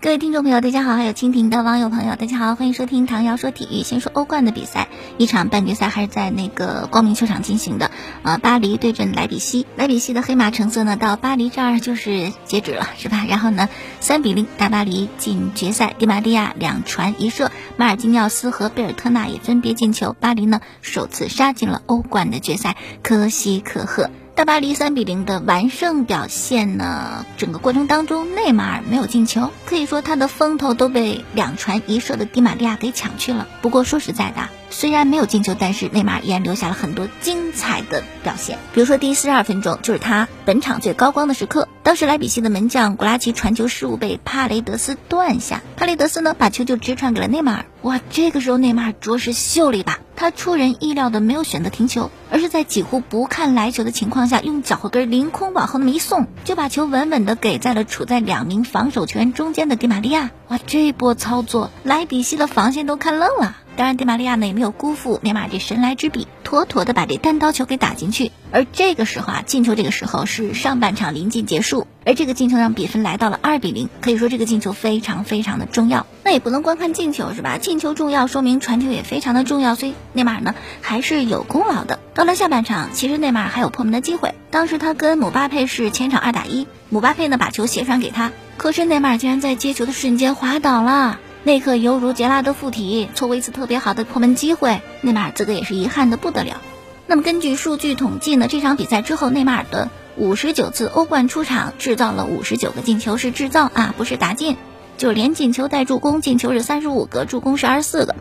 各位听众朋友，大家好；还有蜻蜓的网友朋友，大家好，欢迎收听唐瑶说体育。先说欧冠的比赛，一场半决赛还是在那个光明球场进行的，呃，巴黎对阵莱比锡。莱比锡的黑马成色呢，到巴黎这儿就是截止了，是吧？然后呢，三比零大巴黎进决赛，迪玛利亚两传一射，马尔基尼奥斯和贝尔特纳也分别进球，巴黎呢首次杀进了欧冠的决赛，可喜可贺。大巴黎三比零的完胜表现呢，整个过程当中内马尔没有进球，可以说他的风头都被两传一射的迪玛利亚给抢去了。不过说实在的，虽然没有进球，但是内马尔依然留下了很多精彩的表现。比如说第四十二分钟，就是他本场最高光的时刻。当时莱比锡的门将古拉奇传球失误被帕雷德斯断下，帕雷德斯呢把球就直传给了内马尔。哇，这个时候内马尔着实秀了一把。他出人意料的没有选择停球，而是在几乎不看来球的情况下，用脚后跟凌空往后那么一送，就把球稳稳的给在了处在两名防守球员中间的迪玛利亚。哇，这波操作，莱比锡的防线都看愣了。当然，迪玛利亚呢也没有辜负内马尔这神来之笔，妥妥的把这单刀球给打进去。而这个时候啊，进球这个时候是上半场临近结束，而这个进球让比分来到了二比零。可以说这个进球非常非常的重要。那也不能光看进球是吧？进球重要，说明传球也非常的重要。所以内马尔呢还是有功劳的。到了下半场，其实内马尔还有破门的机会。当时他跟姆巴佩是前场二打一，姆巴佩呢把球斜传给他，可是内马尔竟然在接球的瞬间滑倒了。那刻犹如杰拉德附体，错过一次特别好的破门机会，内马尔这个也是遗憾的不得了。那么根据数据统计呢，这场比赛之后，内马尔的五十九次欧冠出场制造了五十九个进球，是制造啊，不是打进，就连进球带助攻，进球是三十五个，助攻是二十四个。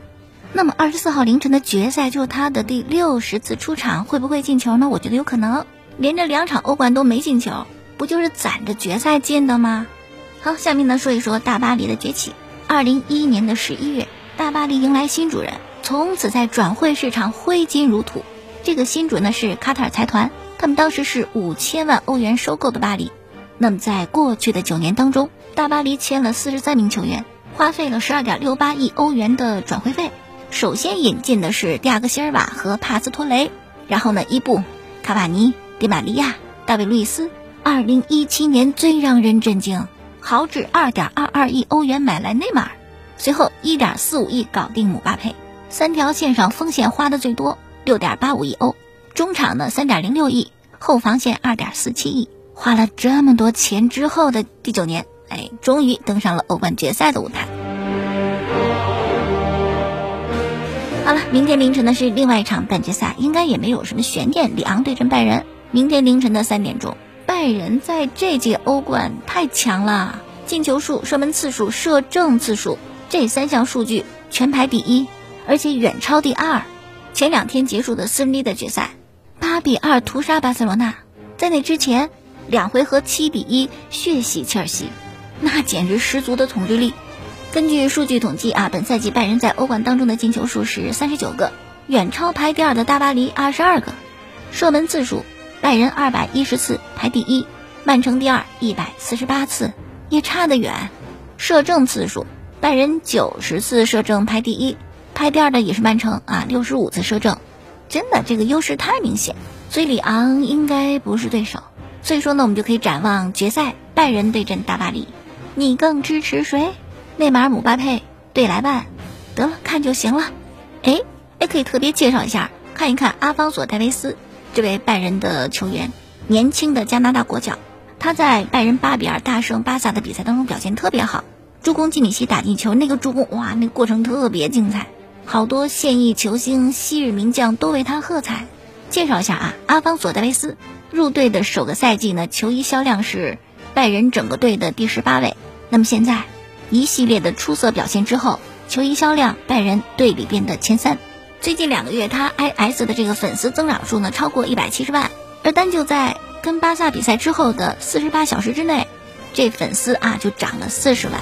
那么二十四号凌晨的决赛就是他的第六十次出场，会不会进球呢？我觉得有可能，连着两场欧冠都没进球，不就是攒着决赛进的吗？好，下面呢说一说大巴黎的崛起。二零一一年的十一月，大巴黎迎来新主人，从此在转会市场挥金如土。这个新主呢是卡塔尔财团，他们当时是五千万欧元收购的巴黎。那么在过去的九年当中，大巴黎签了四十三名球员，花费了十二点六八亿欧元的转会费。首先引进的是蒂亚戈·席尔瓦和帕斯托雷，然后呢伊布、卡瓦尼、迪玛利亚、大卫·路易斯。二零一七年最让人震惊。豪掷二点二二亿欧元买来内马尔，随后一点四五亿搞定姆巴佩，三条线上锋线花的最多，六点八五亿欧，中场呢三点零六亿，后防线二点四七亿，花了这么多钱之后的第九年，哎，终于登上了欧冠决赛的舞台。好了，明天凌晨的是另外一场半决赛，应该也没有什么悬念，里昂对阵拜仁，明天凌晨的三点钟。拜仁在这届欧冠太强了，进球数、射门次数、射正次数这三项数据全排第一，而且远超第二。前两天结束的斯利的决赛，八比二屠杀巴塞罗那，在那之前两回合七比一血洗切尔西，那简直十足的统治力。根据数据统计啊，本赛季拜仁在欧冠当中的进球数是三十九个，远超排第二的大巴黎二十二个，射门次数。拜仁二百一十次排第一，曼城第二一百四十八次，也差得远。射正次数，拜仁九十次射正排第一，排第二的也是曼城啊，六十五次射正，真的这个优势太明显，所以里昂应该不是对手。所以说呢，我们就可以展望决赛，拜仁对阵大巴黎，你更支持谁？内马尔、姆巴佩对莱万，得了，看就行了。哎，也可以特别介绍一下，看一看阿方索·戴维斯。这位拜仁的球员，年轻的加拿大国脚，他在拜仁八比二大胜巴萨的比赛当中表现特别好，助攻基米希打进球，那个助攻哇，那过程特别精彩，好多现役球星、昔日名将都为他喝彩。介绍一下啊，阿方索·戴维斯入队的首个赛季呢，球衣销量是拜仁整个队的第十八位。那么现在一系列的出色表现之后，球衣销量拜仁队里边的前三。最近两个月，他 IS 的这个粉丝增长数呢超过一百七十万，而单就在跟巴萨比赛之后的四十八小时之内，这粉丝啊就涨了四十万。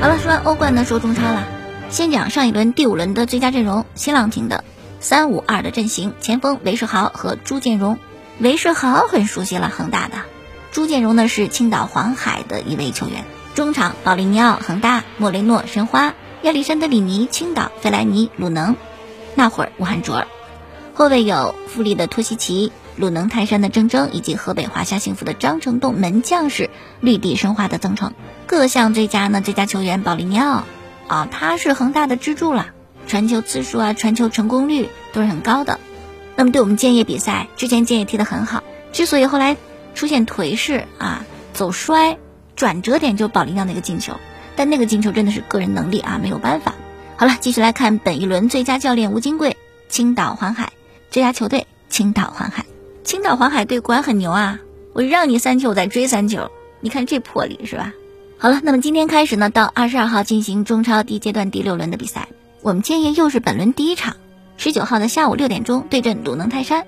好了，说完欧冠呢，说中超了。先讲上一轮第五轮的最佳阵容，新浪廷的三五二的阵型，前锋韦世豪和朱建荣。韦世豪很熟悉了，恒大的朱建荣呢是青岛黄海的一位球员。中场保利尼奥恒大，莫雷诺申花，亚历山德里尼青岛，费莱尼鲁能，那会儿武汉卓尔。后卫有富力的托西奇，鲁能泰山的郑铮，以及河北华夏幸福的张成栋。门将是绿地申花的曾诚。各项最佳呢，最佳球员保利尼奥，啊，他是恒大的支柱了，传球次数啊，传球成功率都是很高的。那么对我们建业比赛，之前建业踢得很好，之所以后来出现颓势啊，走衰。转折点就保利尼奥那个进球，但那个进球真的是个人能力啊，没有办法。好了，继续来看本一轮最佳教练吴金贵，青岛黄海最佳球队青岛黄海，青岛黄海队果然很牛啊！我让你三球，我再追三球，你看这魄力是吧？好了，那么今天开始呢，到二十二号进行中超第一阶段第六轮的比赛，我们建业又是本轮第一场，十九号的下午六点钟对阵鲁能泰山，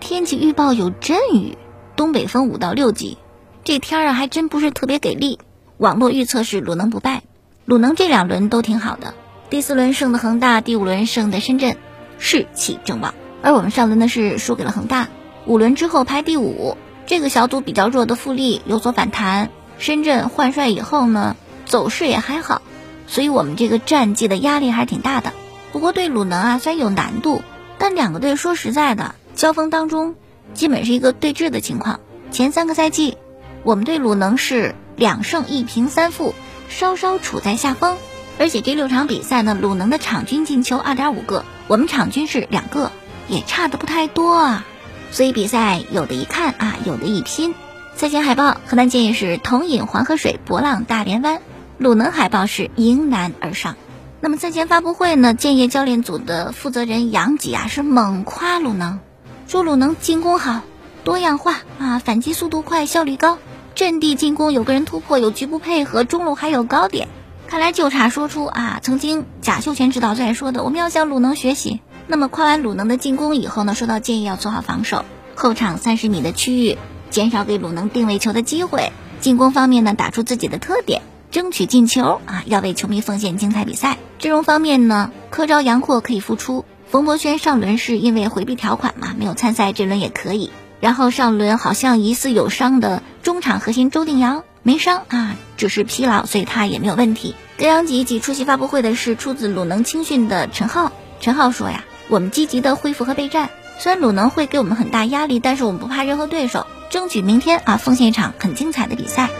天气预报有阵雨，东北风五到六级。这天儿啊，还真不是特别给力。网络预测是鲁能不败，鲁能这两轮都挺好的。第四轮胜的恒大，第五轮胜的深圳，士气正旺。而我们上轮呢是输给了恒大，五轮之后排第五。这个小组比较弱的富力有所反弹，深圳换帅以后呢，走势也还好，所以我们这个战绩的压力还是挺大的。不过对鲁能啊，虽然有难度，但两个队说实在的，交锋当中基本是一个对峙的情况。前三个赛季。我们对鲁能是两胜一平三负，稍稍处在下风。而且这六场比赛呢，鲁能的场均进球二点五个，我们场均是两个，也差的不太多啊。所以比赛有的一看啊，有的一拼。赛前海报，河南建业是同饮黄河水，博浪大连湾；鲁能海报是迎难而上。那么赛前发布会呢，建业教练组的负责人杨吉啊是猛夸鲁能，说鲁能进攻好，多样化啊，反击速度快，效率高。阵地进攻有个人突破，有局部配合，中路还有高点，看来就差说出啊，曾经贾秀全指导在说的，我们要向鲁能学习。那么夸完鲁能的进攻以后呢，说到建议要做好防守，后场三十米的区域减少给鲁能定位球的机会，进攻方面呢打出自己的特点，争取进球啊，要为球迷奉献精彩比赛。阵容方面呢，柯昭杨阔可以复出，冯博轩上轮是因为回避条款嘛，没有参赛，这轮也可以。然后上轮好像疑似有伤的中场核心周定洋没伤啊，只是疲劳，所以他也没有问题。跟杨吉一起出席发布会的是出自鲁能青训的陈浩。陈浩说呀：“我们积极的恢复和备战，虽然鲁能会给我们很大压力，但是我们不怕任何对手，争取明天啊奉献一场很精彩的比赛。”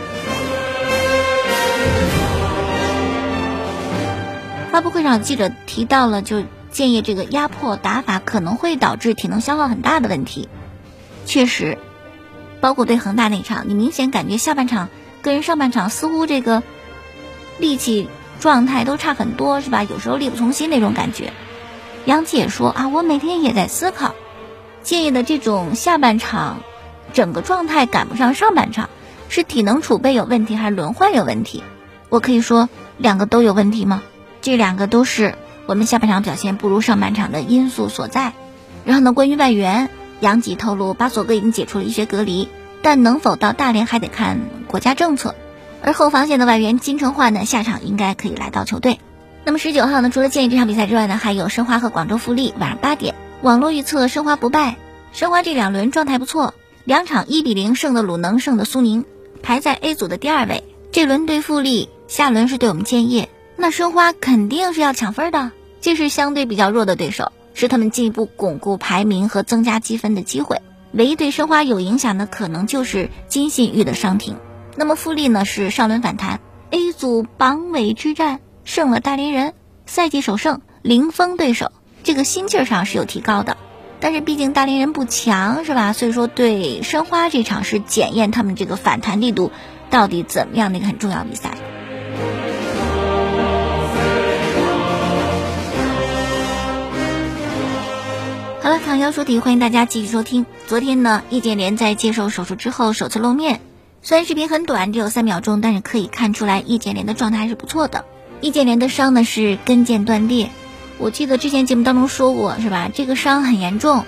发布会上记者提到了，就建议这个压迫打法可能会导致体能消耗很大的问题。确实，包括对恒大那场，你明显感觉下半场跟上半场似乎这个力气状态都差很多，是吧？有时候力不从心那种感觉。杨姐说啊，我每天也在思考，建议的这种下半场整个状态赶不上上半场，是体能储备有问题，还是轮换有问题？我可以说两个都有问题吗？这两个都是我们下半场表现不如上半场的因素所在。然后呢，关于外援。杨吉透露，巴索戈已经解除了医学隔离，但能否到大连还得看国家政策。而后防线的外援金城焕呢，下场应该可以来到球队。那么十九号呢，除了建议这场比赛之外呢，还有申花和广州富力，晚上八点。网络预测申花不败，申花这两轮状态不错，两场一比零胜的鲁能，胜的苏宁，排在 A 组的第二位。这轮对富力，下轮是对我们建业，那申花肯定是要抢分的，这是相对比较弱的对手。是他们进一步巩固排名和增加积分的机会。唯一对申花有影响的，可能就是金信玉的伤停。那么富力呢？是上轮反弹，A 组榜尾之战胜了大连人，赛季首胜，零封对手，这个心气儿上是有提高的。但是毕竟大连人不强，是吧？所以说对申花这场是检验他们这个反弹力度到底怎么样的一个很重要比赛。好了，唐瑶说体，欢迎大家继续收听。昨天呢，易建联在接受手术之后首次露面，虽然视频很短，只有三秒钟，但是可以看出来易建联的状态还是不错的。易建联的伤呢是跟腱断裂，我记得之前节目当中说过，是吧？这个伤很严重，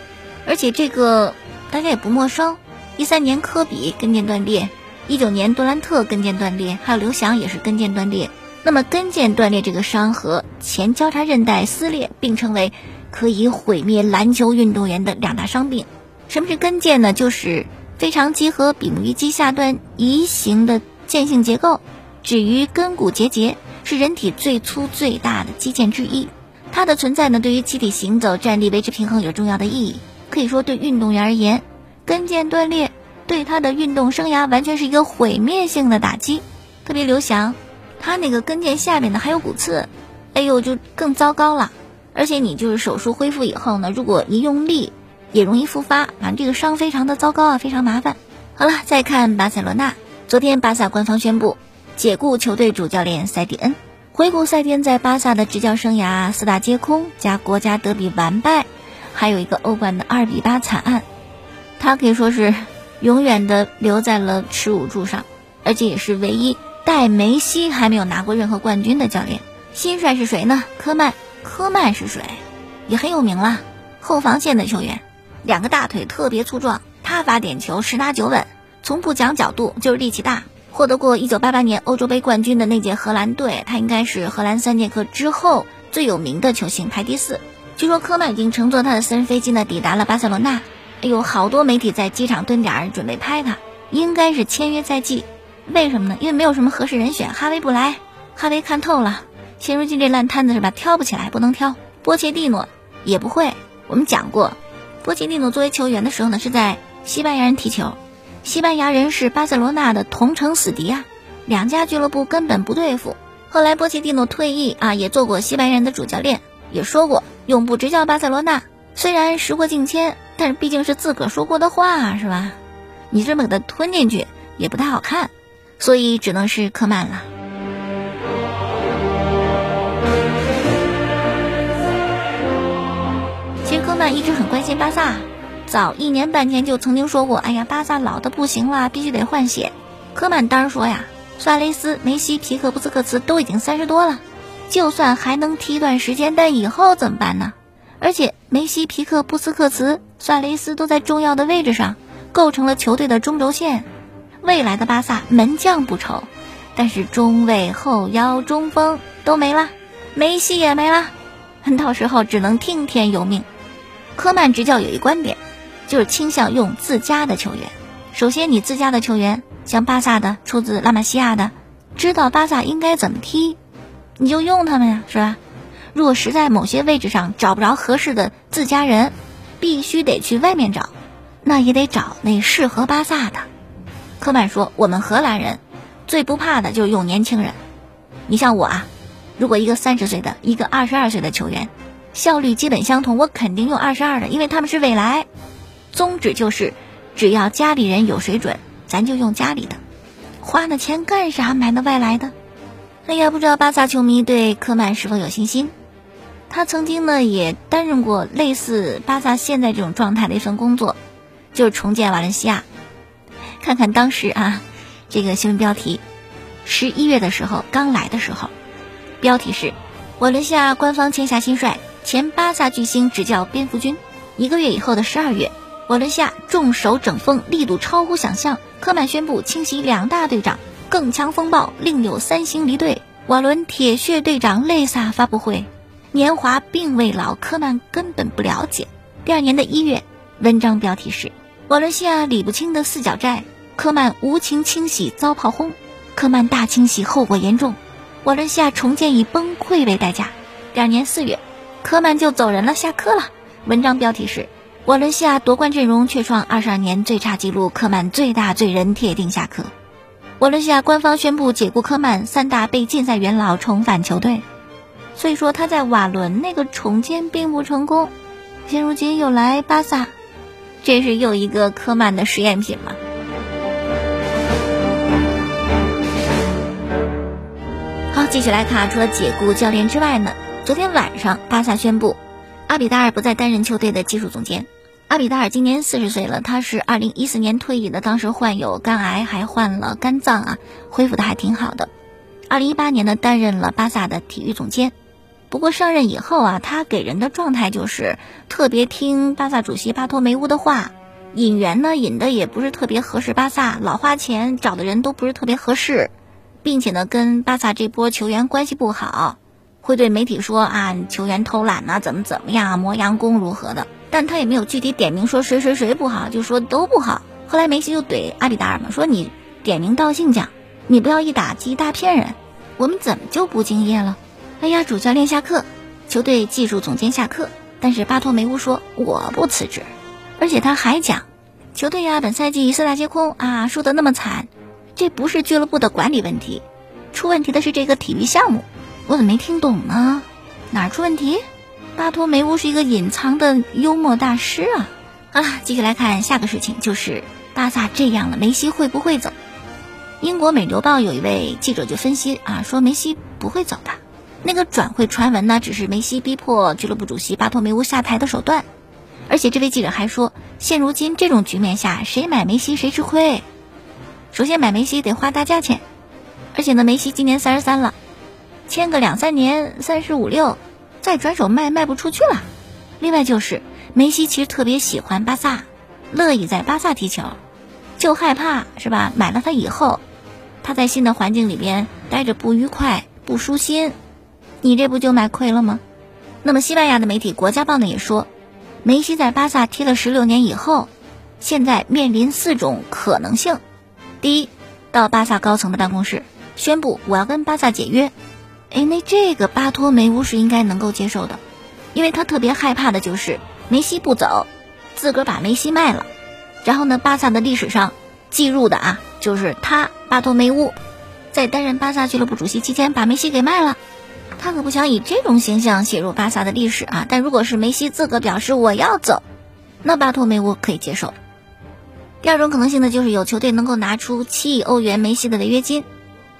而且这个大家也不陌生。一三年科比跟腱断裂，一九年杜兰特跟腱断裂，还有刘翔也是跟腱断裂。那么跟腱断裂这个伤和前交叉韧带撕裂并称为。可以毁灭篮球运动员的两大伤病，什么是跟腱呢？就是腓肠肌和比目鱼肌下端移形的腱性结构，止于根骨结节，是人体最粗最大的肌腱之一。它的存在呢，对于机体行走、站立、维持平衡有重要的意义。可以说，对运动员而言，跟腱断裂对他的运动生涯完全是一个毁灭性的打击。特别刘翔，他那个跟腱下面呢还有骨刺，哎呦，就更糟糕了。而且你就是手术恢复以后呢，如果一用力，也容易复发。反正这个伤非常的糟糕啊，非常麻烦。好了，再看巴塞罗那，昨天巴萨官方宣布解雇球队主教练塞蒂恩。回顾塞蒂恩在巴萨的执教生涯，四大皆空加国家德比完败，还有一个欧冠的二比八惨案，他可以说是永远的留在了耻辱柱上，而且也是唯一带梅西还没有拿过任何冠军的教练。新帅是谁呢？科曼。科曼是谁？也很有名了，后防线的球员，两个大腿特别粗壮，他罚点球十拿九稳，从不讲角度，就是力气大。获得过1988年欧洲杯冠军的那届荷兰队，他应该是荷兰三剑客之后最有名的球星，排第四。据说科曼已经乘坐他的私人飞机呢，抵达了巴塞罗那。哎呦，好多媒体在机场蹲点儿准备拍他，应该是签约在即。为什么呢？因为没有什么合适人选，哈维不来，哈维看透了。现如今这烂摊子是吧？挑不起来，不能挑。波切蒂诺也不会。我们讲过，波切蒂诺作为球员的时候呢，是在西班牙人踢球。西班牙人是巴塞罗那的同城死敌啊，两家俱乐部根本不对付。后来波切蒂诺退役啊，也做过西班牙人的主教练，也说过永不执教巴塞罗那。虽然时过境迁，但是毕竟是自个儿说过的话，是吧？你这么给他吞进去也不太好看，所以只能是科曼了。一直很关心巴萨，早一年半年就曾经说过：“哎呀，巴萨老的不行了，必须得换血。”科曼当时说呀：“萨雷斯、梅西、皮克、布斯克茨都已经三十多了，就算还能踢一段时间，但以后怎么办呢？而且梅西、皮克、布斯克茨、萨雷斯都在重要的位置上，构成了球队的中轴线。未来的巴萨门将不愁，但是中卫、后腰、中锋都没了，梅西也没了，到时候只能听天由命。”科曼执教有一观点，就是倾向用自家的球员。首先，你自家的球员，像巴萨的出自拉玛西亚的，知道巴萨应该怎么踢，你就用他们呀，是吧？如果实在某些位置上找不着合适的自家人，必须得去外面找，那也得找那适合巴萨的。科曼说：“我们荷兰人最不怕的就是用年轻人。你像我啊，如果一个三十岁的，一个二十二岁的球员。”效率基本相同，我肯定用二十二的，因为他们是未来。宗旨就是，只要家里人有水准，咱就用家里的。花那钱干啥？买那外来的？哎呀，不知道巴萨球迷对科曼是否有信心？他曾经呢也担任过类似巴萨现在这种状态的一份工作，就是重建瓦伦西亚。看看当时啊，这个新闻标题：十一月的时候刚来的时候，标题是瓦伦西亚官方签下新帅。前巴萨巨星执教蝙蝠军，一个月以后的十二月，瓦伦西亚重手整风力度超乎想象。科曼宣布清洗两大队长，更强风暴另有三星离队。瓦伦铁血队长泪洒发布会，年华并未老，科曼根本不了解。第二年的一月，文章标题是瓦伦西亚理不清的四角债，科曼无情清洗遭炮轰，科曼大清洗后果严重，瓦伦西亚重建以崩溃为代价。第二年四月。科曼就走人了，下课了。文章标题是：瓦伦西亚夺冠阵容却创二十二年最差纪录，科曼最大罪人铁定下课。瓦伦西亚官方宣布解雇科曼，三大被禁赛元老重返球队。所以说他在瓦伦那个重建并不成功，现如今又来巴萨，这是又一个科曼的实验品吗？好，继续来看，除了解雇教练之外呢？昨天晚上，巴萨宣布，阿比达尔不再担任球队的技术总监。阿比达尔今年四十岁了，他是二零一四年退役的，当时患有肝癌，还患了肝脏啊，恢复的还挺好的。二零一八年呢，担任了巴萨的体育总监。不过上任以后啊，他给人的状态就是特别听巴萨主席巴托梅乌的话，引援呢引的也不是特别合适巴萨，老花钱，找的人都不是特别合适，并且呢，跟巴萨这波球员关系不好。会对媒体说啊，球员偷懒呐，怎么怎么样，磨洋工如何的？但他也没有具体点名说谁谁谁不好，就说都不好。后来梅西就怼阿比达尔嘛，说你点名道姓讲，你不要一打击一大片人，我们怎么就不敬业了？哎呀，主教练下课，球队技术总监下课，但是巴托梅乌说我不辞职，而且他还讲，球队呀本赛季四大皆空啊，输得那么惨，这不是俱乐部的管理问题，出问题的是这个体育项目，我怎么没听懂呢？哪出问题？巴托梅乌是一个隐藏的幽默大师啊！好了，继续来看下个事情，就是巴萨这样了，梅西会不会走？英国《美洲报》有一位记者就分析啊，说梅西不会走的。那个转会传闻呢，只是梅西逼迫俱乐部主席巴托梅乌下台的手段。而且这位记者还说，现如今这种局面下，谁买梅西谁吃亏。首先买梅西得花大价钱，而且呢，梅西今年三十三了，签个两三年，三十五六。再转手卖卖不出去了。另外就是梅西其实特别喜欢巴萨，乐意在巴萨踢球，就害怕是吧？买了他以后，他在新的环境里边待着不愉快、不舒心，你这不就买亏了吗？那么西班牙的媒体《国家报》呢也说，梅西在巴萨踢了十六年以后，现在面临四种可能性：第一，到巴萨高层的办公室宣布我要跟巴萨解约。哎，那这个巴托梅乌是应该能够接受的，因为他特别害怕的就是梅西不走，自个儿把梅西卖了，然后呢，巴萨的历史上记录的啊，就是他巴托梅乌在担任巴萨俱乐部主席期间把梅西给卖了，他可不想以这种形象写入巴萨的历史啊。但如果是梅西自个表示我要走，那巴托梅乌可以接受。第二种可能性呢，就是有球队能够拿出七亿欧元梅西的违约金，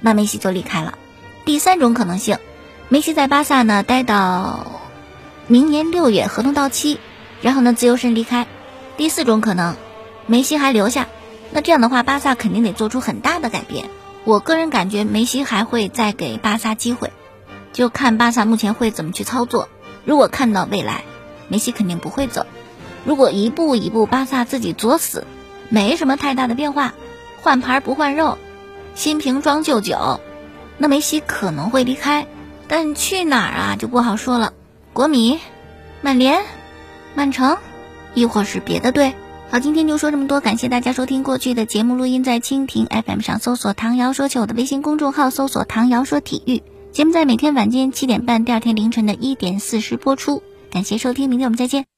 那梅西就离开了。第三种可能性，梅西在巴萨呢待到明年六月合同到期，然后呢自由身离开。第四种可能，梅西还留下，那这样的话巴萨肯定得做出很大的改变。我个人感觉梅西还会再给巴萨机会，就看巴萨目前会怎么去操作。如果看到未来，梅西肯定不会走；如果一步一步巴萨自己作死，没什么太大的变化，换牌不换肉，新瓶装旧酒。那梅西可能会离开，但去哪儿啊就不好说了。国米、曼联、曼城，亦或是别的队。好，今天就说这么多，感谢大家收听过去的节目录音，在蜻蜓 FM 上搜索“唐瑶说球”的微信公众号，搜索“唐瑶说体育”节目，在每天晚间七点半，第二天凌晨的一点四十播出。感谢收听，明天我们再见。